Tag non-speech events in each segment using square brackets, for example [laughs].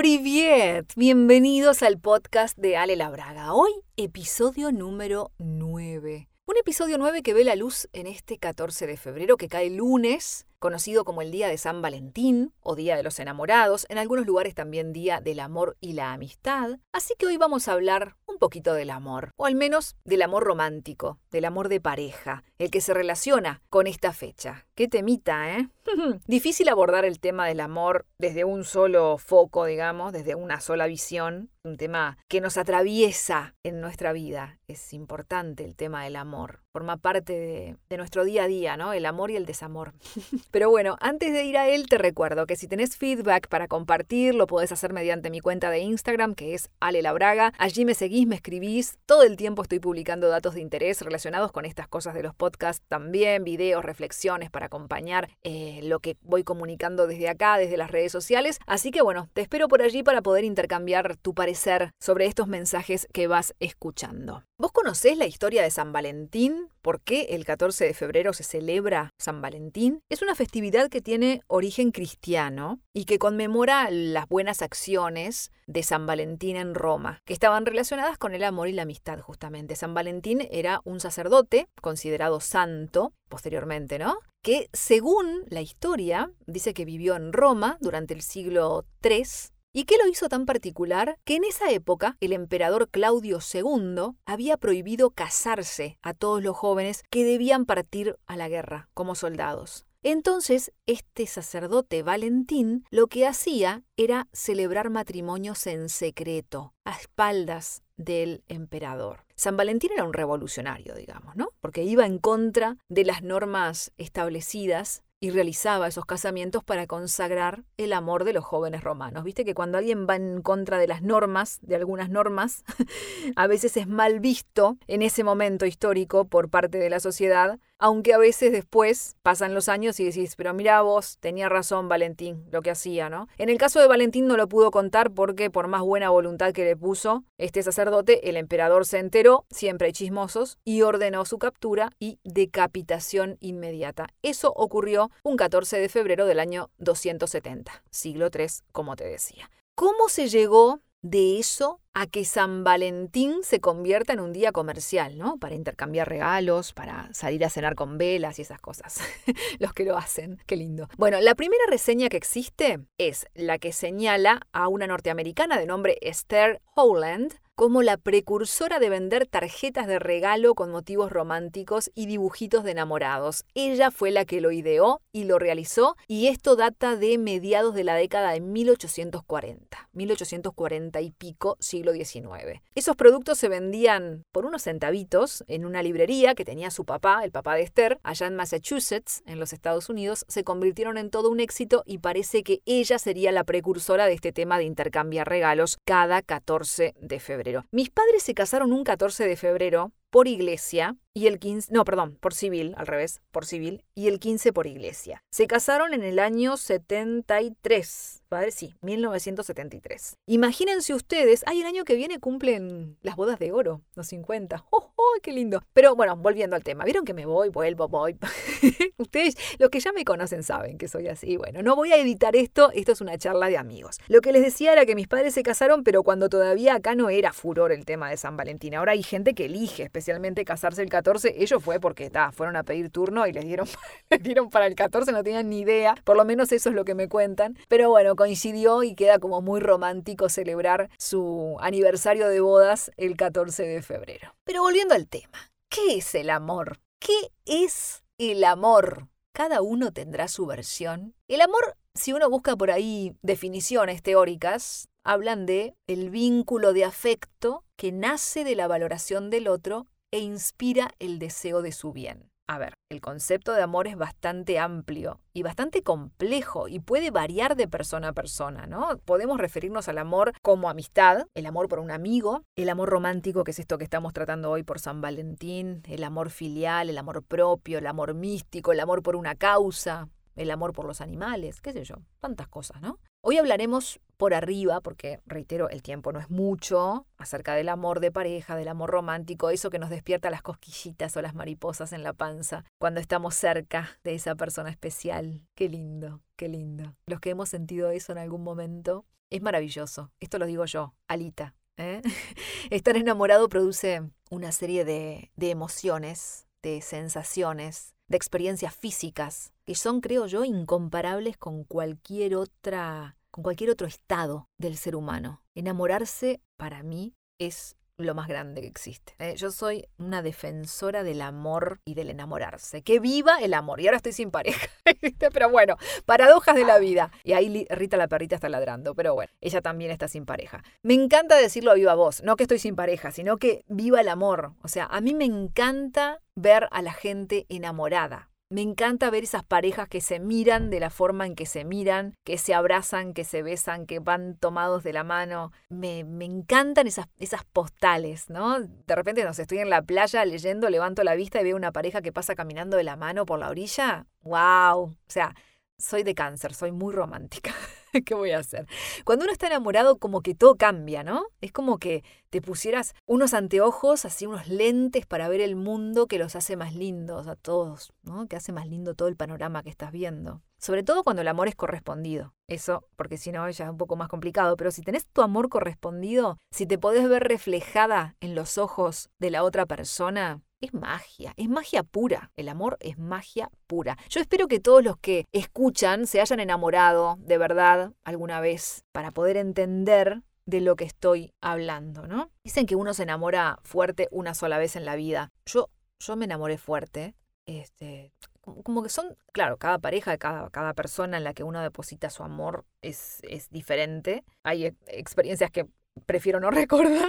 Privet, bienvenidos al podcast de Ale Labraga. Hoy, episodio número 9. Un episodio 9 que ve la luz en este 14 de febrero que cae lunes conocido como el Día de San Valentín o Día de los Enamorados, en algunos lugares también Día del Amor y la Amistad. Así que hoy vamos a hablar un poquito del amor, o al menos del amor romántico, del amor de pareja, el que se relaciona con esta fecha. Qué temita, ¿eh? [laughs] Difícil abordar el tema del amor desde un solo foco, digamos, desde una sola visión, un tema que nos atraviesa en nuestra vida. Es importante el tema del amor, forma parte de, nuestro día a día, ¿no? El amor y el desamor. [laughs] Pero bueno, antes de ir a él, te recuerdo que si tenés feedback para compartir, lo podés hacer mediante mi cuenta de Instagram, que es Ale Labraga. Allí me seguís, me escribís. Todo el tiempo estoy publicando datos de interés relacionados con estas cosas de los podcasts también, videos, reflexiones para acompañar eh, lo que voy comunicando desde acá, desde las redes sociales. Así que bueno, te espero por allí para poder intercambiar tu parecer sobre estos mensajes que vas escuchando. ¿Vos conocés la historia de San Valentín? ¿Por qué el 14 de febrero se celebra San Valentín? Es una festividad que tiene origen cristiano y que conmemora las buenas acciones de San Valentín en Roma, que estaban relacionadas con el amor y la amistad justamente. San Valentín era un sacerdote considerado santo posteriormente, ¿no? Que según la historia dice que vivió en Roma durante el siglo III ¿Y qué lo hizo tan particular? Que en esa época el emperador Claudio II había prohibido casarse a todos los jóvenes que debían partir a la guerra como soldados. Entonces, este sacerdote Valentín lo que hacía era celebrar matrimonios en secreto, a espaldas del emperador. San Valentín era un revolucionario, digamos, ¿no? Porque iba en contra de las normas establecidas y realizaba esos casamientos para consagrar el amor de los jóvenes romanos. Viste que cuando alguien va en contra de las normas, de algunas normas, [laughs] a veces es mal visto en ese momento histórico por parte de la sociedad aunque a veces después pasan los años y decís, pero mira vos, tenía razón Valentín, lo que hacía, ¿no? En el caso de Valentín no lo pudo contar porque por más buena voluntad que le puso este sacerdote, el emperador se enteró, siempre hay chismosos, y ordenó su captura y decapitación inmediata. Eso ocurrió un 14 de febrero del año 270, siglo III, como te decía. ¿Cómo se llegó de eso a que San Valentín se convierta en un día comercial, ¿no? Para intercambiar regalos, para salir a cenar con velas y esas cosas. [laughs] Los que lo hacen, qué lindo. Bueno, la primera reseña que existe es la que señala a una norteamericana de nombre Esther Howland, como la precursora de vender tarjetas de regalo con motivos románticos y dibujitos de enamorados. Ella fue la que lo ideó y lo realizó y esto data de mediados de la década de 1840, 1840 y pico, siglo XIX. Esos productos se vendían por unos centavitos en una librería que tenía su papá, el papá de Esther, allá en Massachusetts, en los Estados Unidos, se convirtieron en todo un éxito y parece que ella sería la precursora de este tema de intercambiar regalos cada 14 de febrero. Mis padres se casaron un 14 de febrero por iglesia y el 15, no, perdón, por civil, al revés, por civil, y el 15 por iglesia. Se casaron en el año 73. Padre, sí, 1973. Imagínense ustedes, ay, el año que viene cumplen las bodas de oro, los 50. ¡Oh, oh qué lindo! Pero bueno, volviendo al tema, ¿vieron que me voy, vuelvo, voy? [laughs] ustedes, los que ya me conocen, saben que soy así. Bueno, no voy a editar esto, esto es una charla de amigos. Lo que les decía era que mis padres se casaron, pero cuando todavía acá no era furor el tema de San Valentín. Ahora hay gente que elige especialmente casarse el 14. Ellos fue porque ta, fueron a pedir turno y les dieron, [laughs] les dieron para el 14, no tenían ni idea. Por lo menos eso es lo que me cuentan. Pero bueno, coincidió y queda como muy romántico celebrar su aniversario de bodas el 14 de febrero. Pero volviendo al tema, ¿qué es el amor? ¿Qué es el amor? Cada uno tendrá su versión. El amor, si uno busca por ahí definiciones teóricas, hablan de el vínculo de afecto que nace de la valoración del otro e inspira el deseo de su bien. A ver, el concepto de amor es bastante amplio y bastante complejo y puede variar de persona a persona, ¿no? Podemos referirnos al amor como amistad, el amor por un amigo, el amor romántico, que es esto que estamos tratando hoy por San Valentín, el amor filial, el amor propio, el amor místico, el amor por una causa, el amor por los animales, qué sé yo, tantas cosas, ¿no? Hoy hablaremos por arriba, porque reitero, el tiempo no es mucho, acerca del amor de pareja, del amor romántico, eso que nos despierta las cosquillitas o las mariposas en la panza cuando estamos cerca de esa persona especial. Qué lindo, qué lindo. Los que hemos sentido eso en algún momento, es maravilloso. Esto lo digo yo, Alita. ¿eh? [laughs] Estar enamorado produce una serie de, de emociones, de sensaciones, de experiencias físicas, que son, creo yo, incomparables con cualquier otra, con cualquier otro estado del ser humano. Enamorarse, para mí, es lo más grande que existe. Eh, yo soy una defensora del amor y del enamorarse. Que viva el amor. Y ahora estoy sin pareja. [laughs] pero bueno, paradojas de la vida. Y ahí Rita la perrita está ladrando. Pero bueno, ella también está sin pareja. Me encanta decirlo a viva voz. No que estoy sin pareja, sino que viva el amor. O sea, a mí me encanta ver a la gente enamorada. Me encanta ver esas parejas que se miran de la forma en que se miran, que se abrazan, que se besan, que van tomados de la mano. Me, me encantan esas, esas postales, ¿no? De repente, no estoy en la playa leyendo, levanto la vista y veo una pareja que pasa caminando de la mano por la orilla. ¡Wow! O sea, soy de cáncer, soy muy romántica. [laughs] [laughs] ¿Qué voy a hacer? Cuando uno está enamorado, como que todo cambia, ¿no? Es como que te pusieras unos anteojos, así unos lentes para ver el mundo que los hace más lindos a todos, ¿no? Que hace más lindo todo el panorama que estás viendo. Sobre todo cuando el amor es correspondido. Eso, porque si no, ya es un poco más complicado. Pero si tenés tu amor correspondido, si te podés ver reflejada en los ojos de la otra persona, es magia, es magia pura. El amor es magia pura. Yo espero que todos los que escuchan se hayan enamorado de verdad alguna vez para poder entender de lo que estoy hablando, ¿no? Dicen que uno se enamora fuerte una sola vez en la vida. Yo, yo me enamoré fuerte. Este, como que son, claro, cada pareja, cada, cada persona en la que uno deposita su amor es, es diferente. Hay experiencias que prefiero no [laughs] recordar,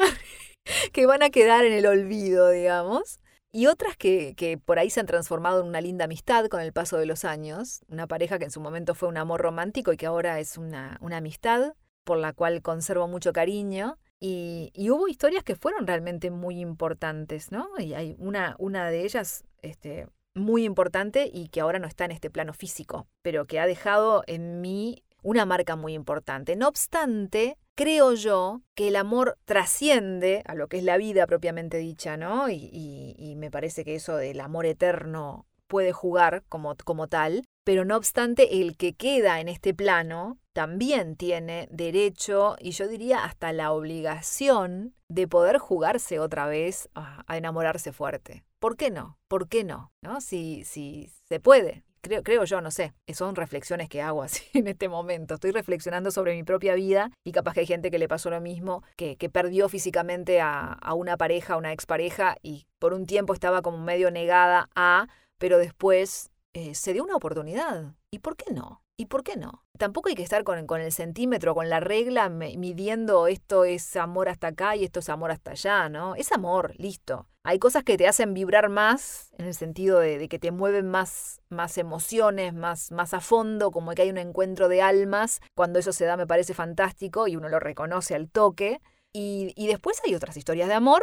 que van a quedar en el olvido, digamos y otras que, que, por ahí se han transformado en una linda amistad con el paso de los años, una pareja que en su momento fue un amor romántico y que ahora es una, una amistad por la cual conservo mucho cariño. Y, y, hubo historias que fueron realmente muy importantes, ¿no? Y hay una, una de ellas este, muy importante y que ahora no está en este plano físico, pero que ha dejado en mí una marca muy importante. No obstante, creo yo que el amor trasciende a lo que es la vida propiamente dicha, ¿no? Y, me parece que eso del amor eterno puede jugar como, como tal, pero no obstante, el que queda en este plano también tiene derecho y yo diría hasta la obligación de poder jugarse otra vez a enamorarse fuerte. ¿Por qué no? ¿Por qué no? ¿No? Si, si se puede. Creo, creo yo, no sé, son reflexiones que hago [laughs] así en este momento. Estoy reflexionando sobre mi propia vida y capaz que hay gente que le pasó lo mismo, que, que perdió físicamente a, a una pareja, a una expareja y por un tiempo estaba como medio negada a, pero después eh, se dio una oportunidad. ¿Y por qué no? ¿Y por qué no? Tampoco hay que estar con, con el centímetro, con la regla, midiendo esto es amor hasta acá y esto es amor hasta allá, ¿no? Es amor, listo. Hay cosas que te hacen vibrar más, en el sentido de, que te mueven más, más emociones, más, más a fondo, como que hay un encuentro de almas. Cuando eso se da me parece fantástico y uno lo reconoce al toque. Y, y después hay otras historias de amor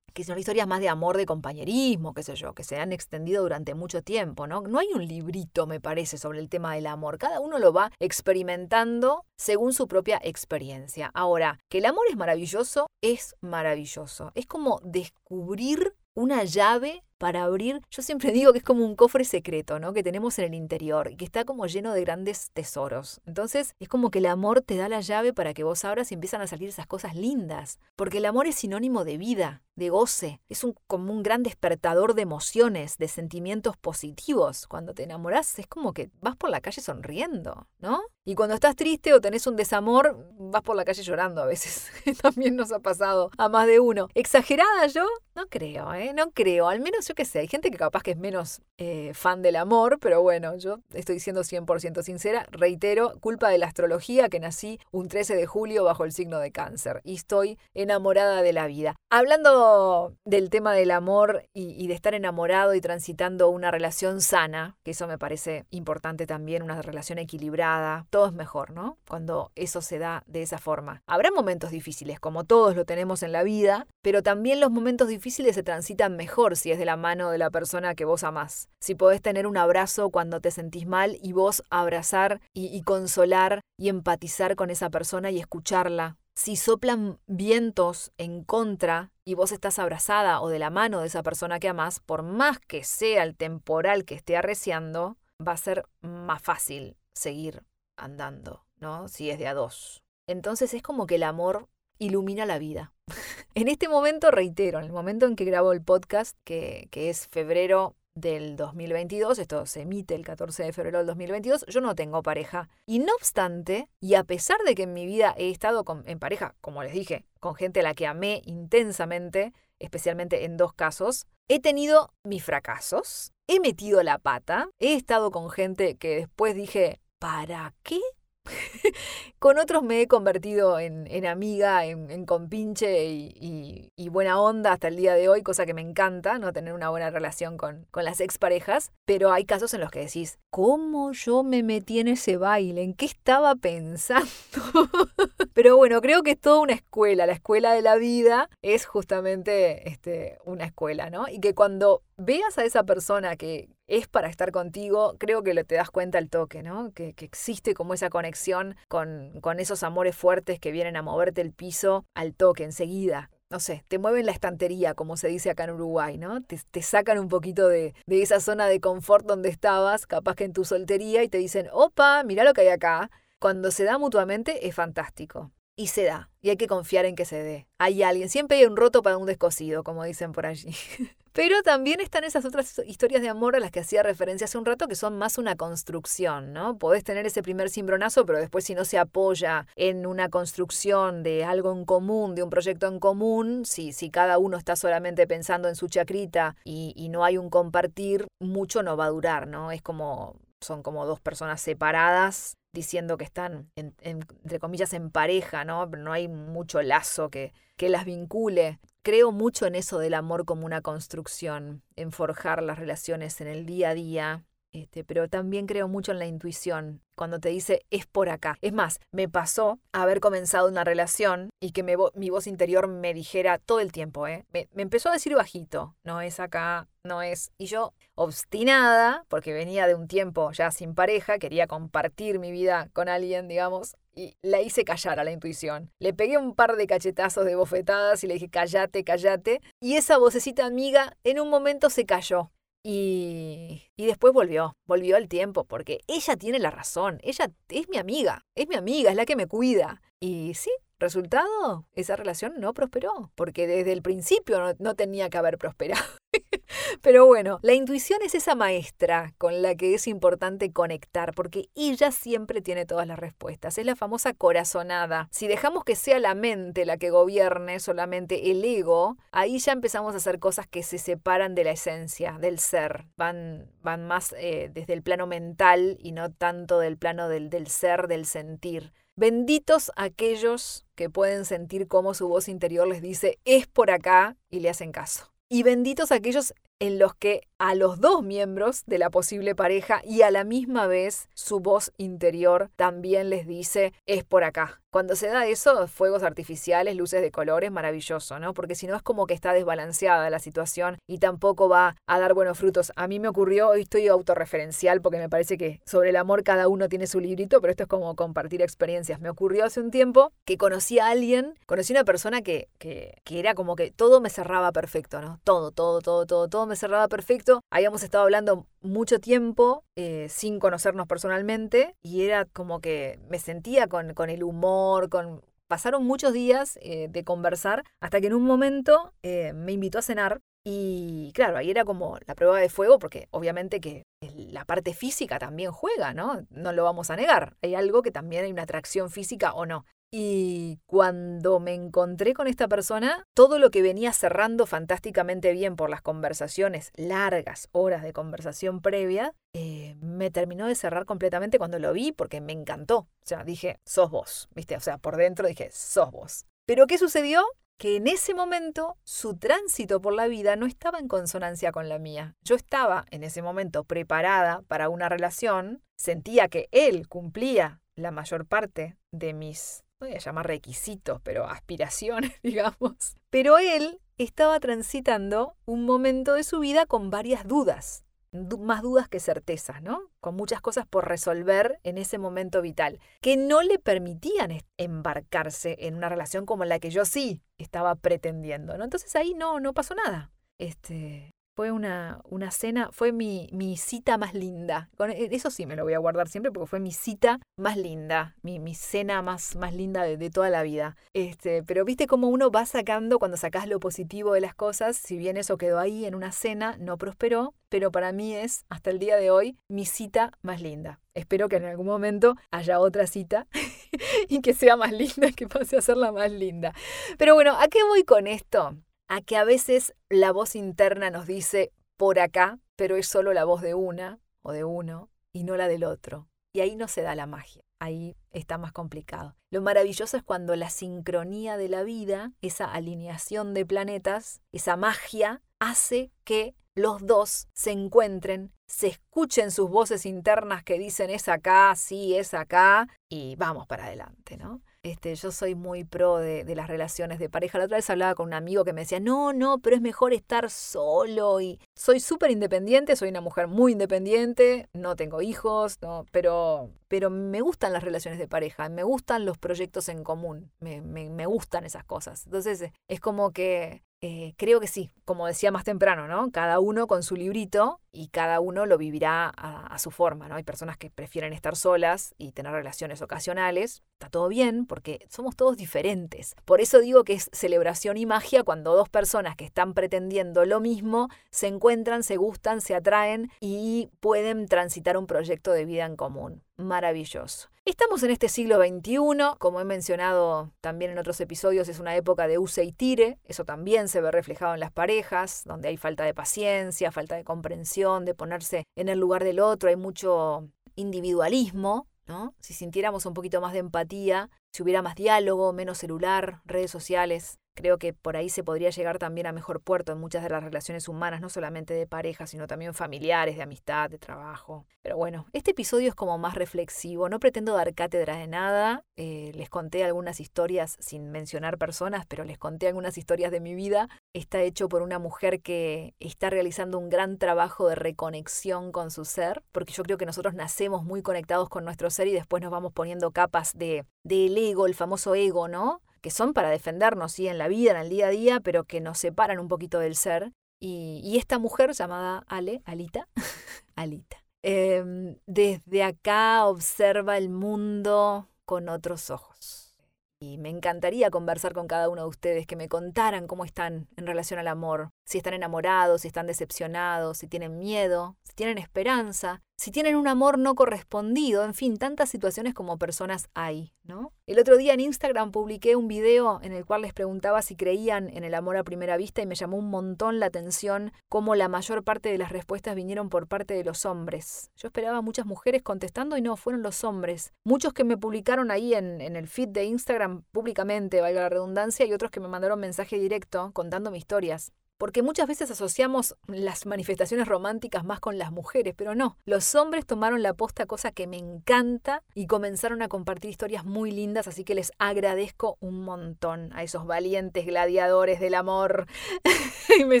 que son historias más de amor, de compañerismo, qué sé yo, que se han extendido durante mucho tiempo, ¿no? No hay un librito, me parece, sobre el tema del amor. Cada uno lo va experimentando según su propia experiencia. Ahora, que el amor es maravilloso, es maravilloso. Es como descubrir una llave para abrir, yo siempre [laughs] digo que es como un cofre secreto, ¿no? Que tenemos en el interior y que está como lleno de grandes tesoros. Entonces es como que el amor te da la llave para que vos abras y empiezan a salir esas cosas lindas. Porque el amor es sinónimo de vida, de goce. Es un, como un gran despertador de emociones, de sentimientos positivos. Cuando te enamoras es como que vas por la calle sonriendo, ¿no? Y cuando estás triste o tenés un desamor, vas por la calle llorando a veces. [laughs] También nos ha pasado a más de uno. ¿Exagerada yo? No creo, ¿eh? No creo. Al menos yo qué sé, hay gente que capaz que es menos eh, fan del amor, pero bueno, yo estoy siendo 100% sincera. Reitero, culpa de la astrología que nací un 13 de julio bajo el signo de cáncer y estoy enamorada de la vida. Hablando del tema del amor y, y de estar enamorado y transitando una relación sana, que eso me parece importante también, una relación equilibrada, todo es mejor, ¿no? Cuando eso se da de esa forma. Habrá momentos difíciles, como todos lo tenemos en la vida, pero también los momentos difíciles se transitan mejor si es de la mano de la persona que vos amás. Si podés tener un abrazo cuando te sentís mal y vos abrazar y, consolar y empatizar con esa persona y escucharla. Si soplan vientos en contra y vos estás abrazada o de la mano de esa persona que amás, por más que sea el temporal que esté arreciando, va a ser más fácil seguir andando, ¿no? Si es de a dos. entonces es como que el amor ilumina la vida. [laughs] en este momento, reitero, en el momento en que grabo el podcast, que, es febrero del 2022, esto se emite el 14 de febrero del 2022, yo no tengo pareja. Y no obstante, y a pesar de que en mi vida he estado en pareja, como les dije, con gente a la que amé intensamente, especialmente en dos casos, he tenido mis fracasos, he metido la pata, he estado con gente que después dije, ¿para qué [laughs] con otros me he convertido en, amiga, en, compinche y, buena onda hasta el día de hoy, cosa que me encanta, no tener una buena relación con, con las exparejas. Pero hay casos en los que decís, ¿cómo yo me metí en ese baile? ¿En qué estaba pensando? [laughs] pero bueno, creo que es toda una escuela. La escuela de la vida es justamente este, una escuela, ¿no? Y que cuando veas a esa persona que es para estar contigo, creo que lo te das cuenta al toque, ¿no? Que, existe como esa conexión con, con esos amores fuertes que vienen a moverte el piso al toque, enseguida no sé, te mueven la estantería, como se dice acá en Uruguay, ¿no? Te, te, sacan un poquito de, de esa zona de confort donde estabas, capaz que en tu soltería, y te dicen, opa, mira lo que hay acá. Cuando se da mutuamente es fantástico. Y se da, y hay que confiar en que se dé. Hay alguien, siempre hay un roto para un descosido, como dicen por allí. [laughs] Pero también están esas otras historias de amor a las que hacía referencia hace un rato, que son más una construcción, ¿no? Podés tener ese primer cimbronazo, pero después si no se apoya en una construcción de algo en común, de un proyecto en común, si, si cada uno está solamente pensando en su chacrita y, y no hay un compartir, mucho no va a durar, ¿no? Es como son como dos personas separadas diciendo que están, entre comillas, en pareja, ¿no? No hay mucho lazo que, que las vincule. Creo mucho en eso del amor como una construcción, en forjar las relaciones en el día a día, este, pero también creo mucho en la intuición, cuando te dice es por acá. Es más, me pasó haber comenzado una relación y que mi voz interior me dijera todo el tiempo, ¿eh? Me, me, empezó a decir bajito, no es acá, no es. Y yo, obstinada, porque venía de un tiempo ya sin pareja, quería compartir mi vida con alguien, digamos, y la hice callar a la intuición. Le pegué un par de cachetazos de bofetadas y le dije, cállate, cállate. Y esa vocecita amiga en un momento se cayó. Y, y después volvió, volvió al tiempo, porque ella tiene la razón, ella es mi amiga, es mi amiga, es la que me cuida. Y sí, resultado, esa relación no prosperó, porque desde el principio no, tenía que haber prosperado. [laughs] Pero bueno, la intuición es esa maestra con la que es importante conectar, porque ella siempre tiene todas las respuestas. Es la famosa corazonada. Si dejamos que sea la mente la que gobierne solamente el ego, ahí ya empezamos a hacer cosas que se separan de la esencia, del ser. Van, van más eh, desde el plano mental y no tanto del plano del, del ser, del sentir. Benditos aquellos que pueden sentir cómo su voz interior les dice es por acá y le hacen caso. Y benditos aquellos en los que a los dos miembros de la posible pareja y a la misma vez su voz interior también les dice es por acá. Cuando se da eso, fuegos artificiales, luces de colores, maravilloso, ¿no? Porque si no es como que está desbalanceada la situación y tampoco va a dar buenos frutos. A mí me ocurrió, hoy estoy autorreferencial porque me parece que sobre el amor cada uno tiene su librito, pero esto es como compartir experiencias. Me ocurrió hace un tiempo que conocí a alguien, conocí a una persona que, que, que era como que todo me cerraba perfecto, ¿no? Todo, todo, todo, todo, todo me cerraba perfecto. Habíamos estado hablando mucho tiempo eh, sin conocernos personalmente y era como que me sentía con, con el humor, con... Pasaron muchos días eh, de conversar hasta que en un momento eh, me invitó a cenar y claro, ahí era como la prueba de fuego porque obviamente que la parte física también juega, ¿no? No lo vamos a negar. Hay algo que también hay una atracción física o no. Y cuando me encontré con esta persona, todo lo que venía cerrando fantásticamente bien por las conversaciones, largas horas de conversación previa, eh, me terminó de cerrar completamente cuando lo vi porque me encantó. O sea, dije, sos vos, ¿viste? O sea, por dentro dije, sos vos. Pero ¿qué sucedió? que en ese momento su tránsito por la vida no estaba en consonancia con la mía. Yo estaba en ese momento preparada para una relación, sentía que él cumplía la mayor parte de mis voy a llamar requisitos, pero aspiraciones, [laughs] digamos. Pero él estaba transitando un momento de su vida con varias dudas, más dudas que certezas, ¿no? Con muchas cosas por resolver en ese momento vital, que no le permitían embarcarse en una relación como la que yo sí estaba pretendiendo, ¿no? Entonces ahí no, no pasó nada. Este, fue una, una cena, fue mi, mi cita más linda. E, eso sí me lo voy a guardar siempre porque fue mi cita más linda, mi, mi cena más, más linda de, de, toda la vida. Este, pero viste cómo uno va sacando cuando sacas lo positivo de las cosas, si bien eso quedó ahí en una cena, no prosperó, pero para mí es, hasta el día de hoy, mi cita más linda. Espero que en algún momento haya otra cita [laughs] y que sea más linda, que pase a ser la más linda. Pero bueno, ¿a qué voy con esto? A que a veces la voz interna nos dice por acá, pero es solo la voz de una o de uno y no la del otro. Y ahí no se da la magia, ahí está más complicado. Lo maravilloso es cuando la sincronía de la vida, esa alineación de planetas, esa magia, hace que los dos se encuentren, se escuchen sus voces internas que dicen es acá, sí, es acá, y vamos para adelante, ¿no? Este, yo soy muy pro de, las relaciones de pareja. La otra vez hablaba con un amigo que me decía, no, no, pero es mejor estar solo. Y soy súper independiente, soy una mujer muy independiente, no tengo hijos, no, pero, pero me gustan las relaciones de pareja, me gustan los proyectos en común, me, me, me gustan esas cosas. Entonces es como que eh, creo que sí, como decía más temprano, ¿no? Cada uno con su librito y cada uno lo vivirá a, a, su forma, ¿no? Hay personas que prefieren estar solas y tener relaciones ocasionales. Está todo bien porque somos todos diferentes. Por eso digo que es celebración y magia cuando dos personas que están pretendiendo lo mismo se encuentran, se gustan, se atraen y pueden transitar un proyecto de vida en común. Maravilloso. Estamos en este siglo XXI, como he mencionado también en otros episodios, es una época de use y tire, eso también se ve reflejado en las parejas, donde hay falta de paciencia, falta de comprensión, de ponerse en el lugar del otro, hay mucho individualismo, ¿no? Si sintiéramos un poquito más de empatía, si hubiera más diálogo, menos celular, redes sociales, Creo que por ahí se podría llegar también a mejor puerto en muchas de las relaciones humanas, no solamente de pareja, sino también familiares, de amistad, de trabajo. Pero bueno, este episodio es como más reflexivo, no pretendo dar cátedra de nada, eh, les conté algunas historias sin mencionar personas, pero les conté algunas historias de mi vida. Está hecho por una mujer que está realizando un gran trabajo de reconexión con su ser, porque yo creo que nosotros nacemos muy conectados con nuestro ser y después nos vamos poniendo capas de del ego, el famoso ego, ¿no? Que son para defendernos, sí, en la vida, en el día a día, pero que nos separan un poquito del ser. Y, esta mujer llamada Ale, Alita, [laughs] Alita, eh, desde acá observa el mundo con otros ojos. Y me encantaría conversar con cada uno de ustedes, que me contaran cómo están en relación al amor, si están enamorados, si están decepcionados, si tienen miedo, si tienen esperanza, si tienen un amor no correspondido, en fin, tantas situaciones como personas hay, ¿no? El otro día en Instagram publiqué un video en el cual les preguntaba si creían en el amor a primera vista y me llamó un montón la atención cómo la mayor parte de las respuestas vinieron por parte de los hombres. Yo esperaba muchas mujeres contestando y no, fueron los hombres. Muchos que me publicaron ahí en, en el feed de Instagram públicamente, valga la redundancia, y otros que me mandaron mensaje directo contándome historias porque muchas veces asociamos las manifestaciones románticas más con las mujeres, pero no, los hombres tomaron la posta, cosa que me encanta, y comenzaron a compartir historias muy lindas, así que les agradezco un montón a esos valientes gladiadores del amor. [laughs] y me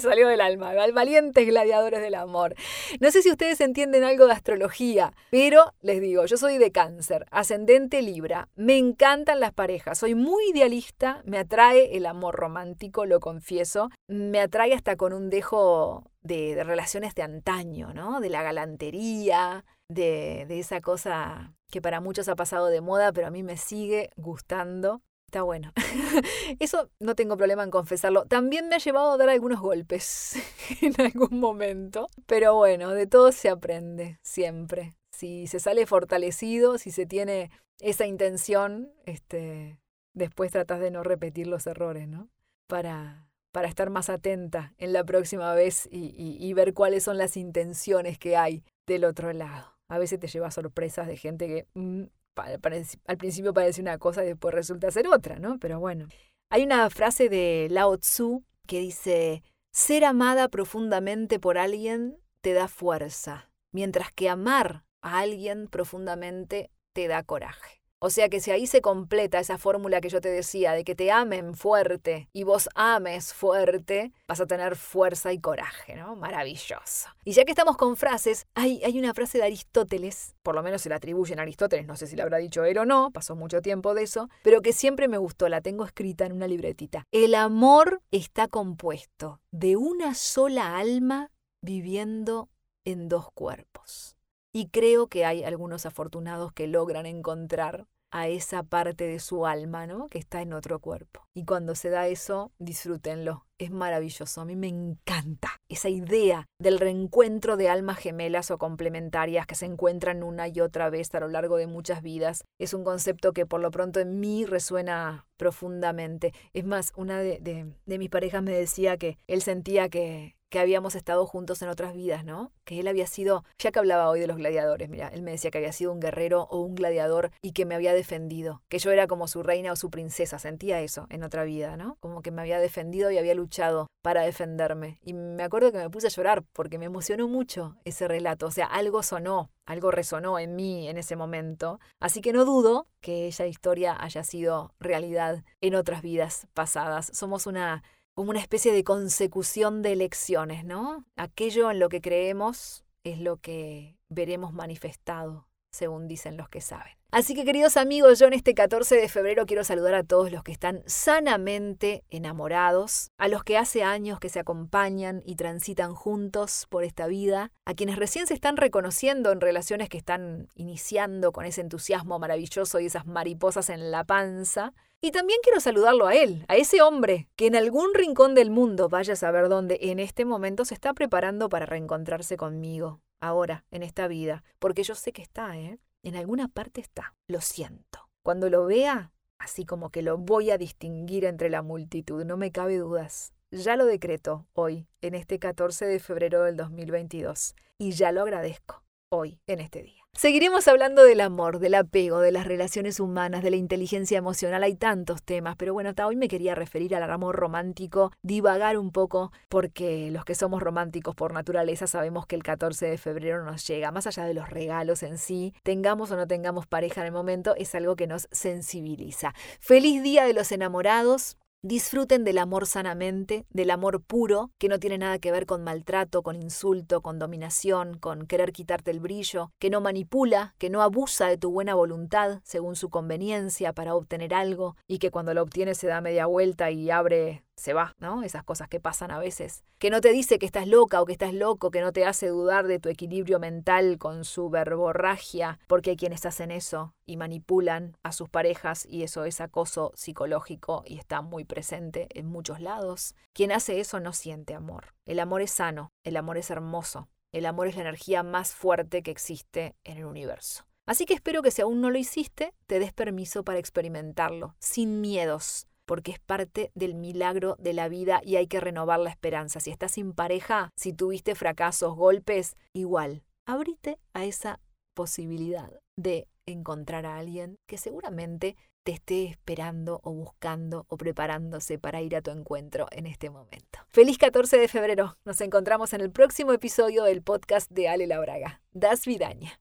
salió del alma, valientes gladiadores del amor. No sé si ustedes entienden algo de astrología, pero les digo, yo soy de cáncer, ascendente Libra, me encantan las parejas, soy muy idealista, me atrae el amor romántico, lo confieso, me atrae hasta con un dejo de, relaciones de antaño, ¿no? De la galantería, de, de esa cosa que para muchos ha pasado de moda, pero a mí me sigue gustando. Está bueno. [laughs] Eso no tengo problema en confesarlo. También me ha llevado a dar algunos golpes [laughs] en algún momento. Pero bueno, de todo se aprende, siempre. Si se sale fortalecido, si se tiene esa intención, este, después tratas de no repetir los errores, ¿no? Para, para estar más atenta en la próxima vez y, ver cuáles son las intenciones que hay del otro lado. A veces te lleva sorpresas de gente que mm, al principio parece una cosa y después resulta ser otra, ¿no? Pero bueno. Hay una frase de Lao Tzu que dice, ser amada profundamente por alguien te da fuerza, mientras que amar a alguien profundamente te da coraje. O sea que si ahí se completa esa fórmula que yo te decía de que te amen fuerte y vos ames fuerte, vas a tener fuerza y coraje, ¿no? Maravilloso. Y ya que estamos con frases, hay, hay una frase de Aristóteles, por lo menos se la atribuyen a Aristóteles, no sé si la habrá dicho él o no, pasó mucho tiempo de eso, pero que siempre me gustó, la tengo escrita en una libretita. El amor está compuesto de una sola alma viviendo en dos cuerpos. Y creo que hay algunos afortunados que logran encontrar a esa parte de su alma, ¿no? Que está en otro cuerpo. Y cuando se da eso, disfrútenlo. Es maravilloso. A mí me encanta esa idea del reencuentro de almas gemelas o complementarias que se encuentran una y otra vez a lo largo de muchas vidas. Es un concepto que por lo pronto en mí resuena profundamente. Es más, una de, de, de mis parejas me decía que él sentía que, que habíamos estado juntos en otras vidas, ¿no? Que él había sido, ya que hablaba hoy de los gladiadores, mira, él me decía que había sido un guerrero o un gladiador y que me había defendido, que yo era como su reina o su princesa, sentía eso en otra vida, ¿no? Como que me había defendido y había luchado para defenderme. Y me acuerdo que me puse a llorar porque me emocionó mucho ese relato, o sea, algo sonó, algo resonó en mí en ese momento. Así que no dudo que esa historia haya sido realidad en otras vidas pasadas. Somos una como una especie de consecución de elecciones, ¿no? Aquello en lo que creemos es lo que veremos manifestado, según dicen los que saben. Así que queridos amigos, yo en este 14 de febrero quiero saludar a todos los que están sanamente enamorados, a los que hace años que se acompañan y transitan juntos por esta vida, a quienes recién se están reconociendo en relaciones que están iniciando con ese entusiasmo maravilloso y esas mariposas en la panza, y también quiero saludarlo a él, a ese hombre que en algún rincón del mundo, vaya a saber dónde, en este momento se está preparando para reencontrarse conmigo, ahora, en esta vida, porque yo sé que está, ¿eh? En alguna parte está, lo siento. Cuando lo vea, así como que lo voy a distinguir entre la multitud, no me cabe dudas. Ya lo decreto hoy, en este 14 de febrero del 2022, y ya lo agradezco hoy, en este día. Seguiremos hablando del amor, del apego, de las relaciones humanas, de la inteligencia emocional. Hay tantos temas, pero bueno, hasta hoy me quería referir al amor romántico, divagar un poco, porque los que somos románticos por naturaleza sabemos que el 14 de febrero nos llega. Más allá de los regalos en sí, tengamos o no tengamos pareja en el momento, es algo que nos sensibiliza. Feliz Día de los Enamorados. Disfruten del amor sanamente, del amor puro, que no tiene nada que ver con maltrato, con insulto, con dominación, con querer quitarte el brillo, que no manipula, que no abusa de tu buena voluntad según su conveniencia para obtener algo y que cuando lo obtiene se da media vuelta y abre se va, ¿no? Esas cosas que pasan a veces. Que no te dice que estás loca o que estás loco, que no te hace dudar de tu equilibrio mental con su verborragia, porque hay quienes hacen eso y manipulan a sus parejas y eso es acoso psicológico y está muy presente en muchos lados. Quien hace eso no siente amor. El amor es sano, el amor es hermoso, el amor es la energía más fuerte que existe en el universo. Así que espero que si aún no lo hiciste, te des permiso para experimentarlo, sin miedos, porque es parte del milagro de la vida y hay que renovar la esperanza. Si estás sin pareja, si tuviste fracasos, golpes, igual, abrite a esa posibilidad de encontrar a alguien que seguramente te esté esperando o buscando o preparándose para ir a tu encuentro en este momento. Feliz 14 de febrero. Nos encontramos en el próximo episodio del podcast de Ale Labraga. Das Vidaña.